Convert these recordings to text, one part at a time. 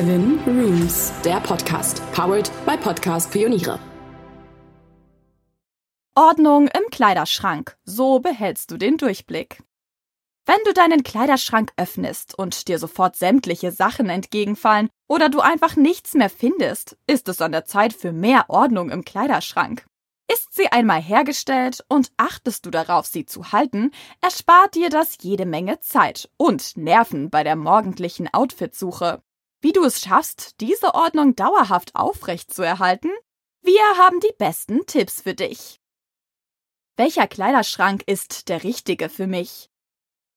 Seven Rooms, der Podcast, powered by Podcast Pioniere. Ordnung im Kleiderschrank. So behältst du den Durchblick. Wenn du deinen Kleiderschrank öffnest und dir sofort sämtliche Sachen entgegenfallen oder du einfach nichts mehr findest, ist es an der Zeit für mehr Ordnung im Kleiderschrank. Ist sie einmal hergestellt und achtest du darauf, sie zu halten, erspart dir das jede Menge Zeit und Nerven bei der morgendlichen Outfitsuche. Wie du es schaffst, diese Ordnung dauerhaft aufrecht zu erhalten? Wir haben die besten Tipps für dich. Welcher Kleiderschrank ist der richtige für mich?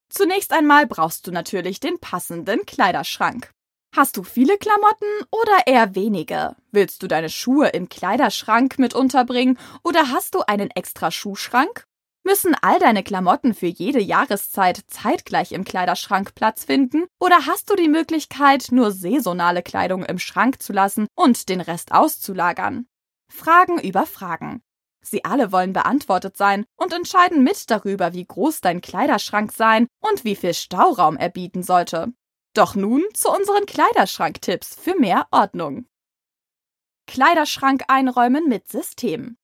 Zunächst einmal brauchst du natürlich den passenden Kleiderschrank. Hast du viele Klamotten oder eher wenige? Willst du deine Schuhe im Kleiderschrank mit unterbringen oder hast du einen extra Schuhschrank? Müssen all deine Klamotten für jede Jahreszeit zeitgleich im Kleiderschrank Platz finden oder hast du die Möglichkeit, nur saisonale Kleidung im Schrank zu lassen und den Rest auszulagern? Fragen über Fragen. Sie alle wollen beantwortet sein und entscheiden mit darüber, wie groß dein Kleiderschrank sein und wie viel Stauraum er bieten sollte. Doch nun zu unseren Kleiderschranktipps für mehr Ordnung. Kleiderschrank einräumen mit System.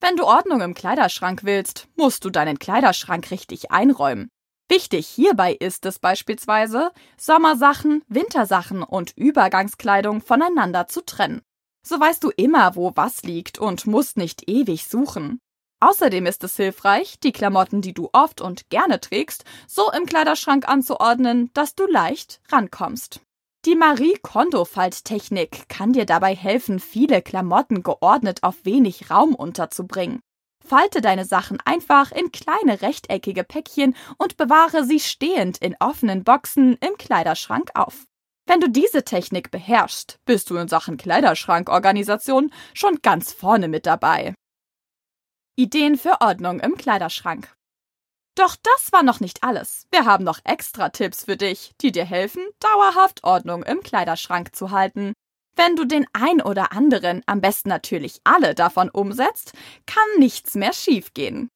Wenn du Ordnung im Kleiderschrank willst, musst du deinen Kleiderschrank richtig einräumen. Wichtig hierbei ist es beispielsweise, Sommersachen, Wintersachen und Übergangskleidung voneinander zu trennen. So weißt du immer, wo was liegt und musst nicht ewig suchen. Außerdem ist es hilfreich, die Klamotten, die du oft und gerne trägst, so im Kleiderschrank anzuordnen, dass du leicht rankommst. Die Marie Kondo Falttechnik kann dir dabei helfen, viele Klamotten geordnet auf wenig Raum unterzubringen. Falte deine Sachen einfach in kleine rechteckige Päckchen und bewahre sie stehend in offenen Boxen im Kleiderschrank auf. Wenn du diese Technik beherrschst, bist du in Sachen Kleiderschrankorganisation schon ganz vorne mit dabei. Ideen für Ordnung im Kleiderschrank. Doch das war noch nicht alles. Wir haben noch extra Tipps für dich, die dir helfen, dauerhaft Ordnung im Kleiderschrank zu halten. Wenn du den ein oder anderen, am besten natürlich alle davon umsetzt, kann nichts mehr schiefgehen.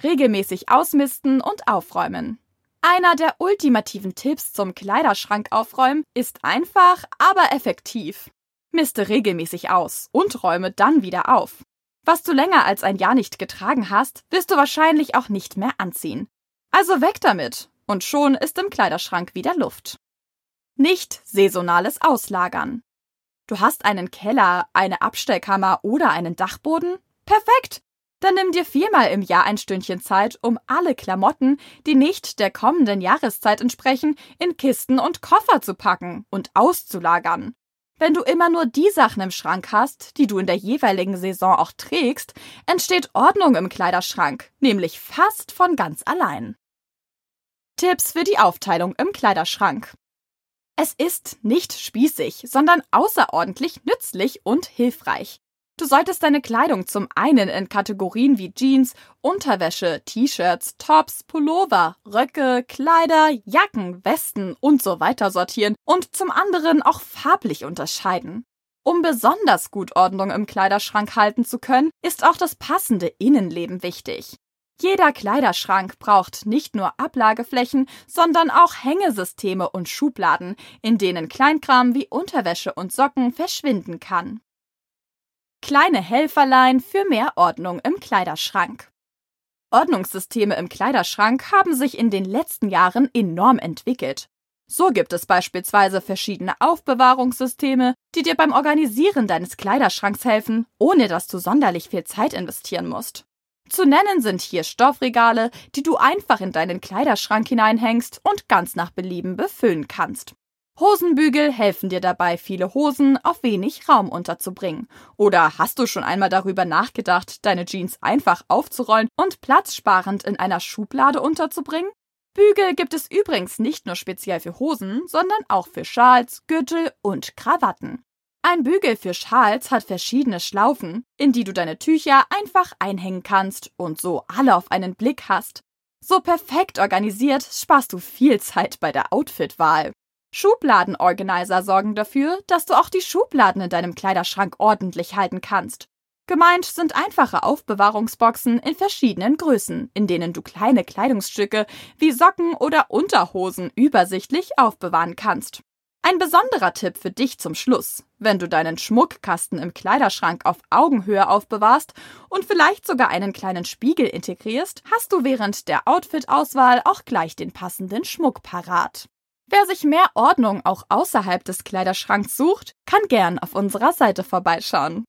Regelmäßig ausmisten und aufräumen. Einer der ultimativen Tipps zum Kleiderschrank aufräumen ist einfach, aber effektiv. Miste regelmäßig aus und räume dann wieder auf. Was du länger als ein Jahr nicht getragen hast, wirst du wahrscheinlich auch nicht mehr anziehen. Also weg damit, und schon ist im Kleiderschrank wieder Luft. Nicht saisonales Auslagern. Du hast einen Keller, eine Abstellkammer oder einen Dachboden? Perfekt! Dann nimm dir viermal im Jahr ein Stündchen Zeit, um alle Klamotten, die nicht der kommenden Jahreszeit entsprechen, in Kisten und Koffer zu packen und auszulagern. Wenn du immer nur die Sachen im Schrank hast, die du in der jeweiligen Saison auch trägst, entsteht Ordnung im Kleiderschrank, nämlich fast von ganz allein. Tipps für die Aufteilung im Kleiderschrank. Es ist nicht spießig, sondern außerordentlich nützlich und hilfreich. Du solltest deine Kleidung zum einen in Kategorien wie Jeans, Unterwäsche, T-Shirts, Tops, Pullover, Röcke, Kleider, Jacken, Westen und so weiter sortieren und zum anderen auch farblich unterscheiden. Um besonders gut Ordnung im Kleiderschrank halten zu können, ist auch das passende Innenleben wichtig. Jeder Kleiderschrank braucht nicht nur Ablageflächen, sondern auch Hängesysteme und Schubladen, in denen Kleinkram wie Unterwäsche und Socken verschwinden kann. Kleine Helferlein für mehr Ordnung im Kleiderschrank. Ordnungssysteme im Kleiderschrank haben sich in den letzten Jahren enorm entwickelt. So gibt es beispielsweise verschiedene Aufbewahrungssysteme, die dir beim Organisieren deines Kleiderschranks helfen, ohne dass du sonderlich viel Zeit investieren musst. Zu nennen sind hier Stoffregale, die du einfach in deinen Kleiderschrank hineinhängst und ganz nach Belieben befüllen kannst. Hosenbügel helfen dir dabei, viele Hosen auf wenig Raum unterzubringen. Oder hast du schon einmal darüber nachgedacht, deine Jeans einfach aufzurollen und platzsparend in einer Schublade unterzubringen? Bügel gibt es übrigens nicht nur speziell für Hosen, sondern auch für Schals, Gürtel und Krawatten. Ein Bügel für Schals hat verschiedene Schlaufen, in die du deine Tücher einfach einhängen kannst und so alle auf einen Blick hast. So perfekt organisiert sparst du viel Zeit bei der Outfitwahl. Schubladenorganizer sorgen dafür, dass du auch die Schubladen in deinem Kleiderschrank ordentlich halten kannst. Gemeint sind einfache Aufbewahrungsboxen in verschiedenen Größen, in denen du kleine Kleidungsstücke wie Socken oder Unterhosen übersichtlich aufbewahren kannst. Ein besonderer Tipp für dich zum Schluss. Wenn du deinen Schmuckkasten im Kleiderschrank auf Augenhöhe aufbewahrst und vielleicht sogar einen kleinen Spiegel integrierst, hast du während der Outfit-Auswahl auch gleich den passenden Schmuck parat. Wer sich mehr Ordnung auch außerhalb des Kleiderschranks sucht, kann gern auf unserer Seite vorbeischauen.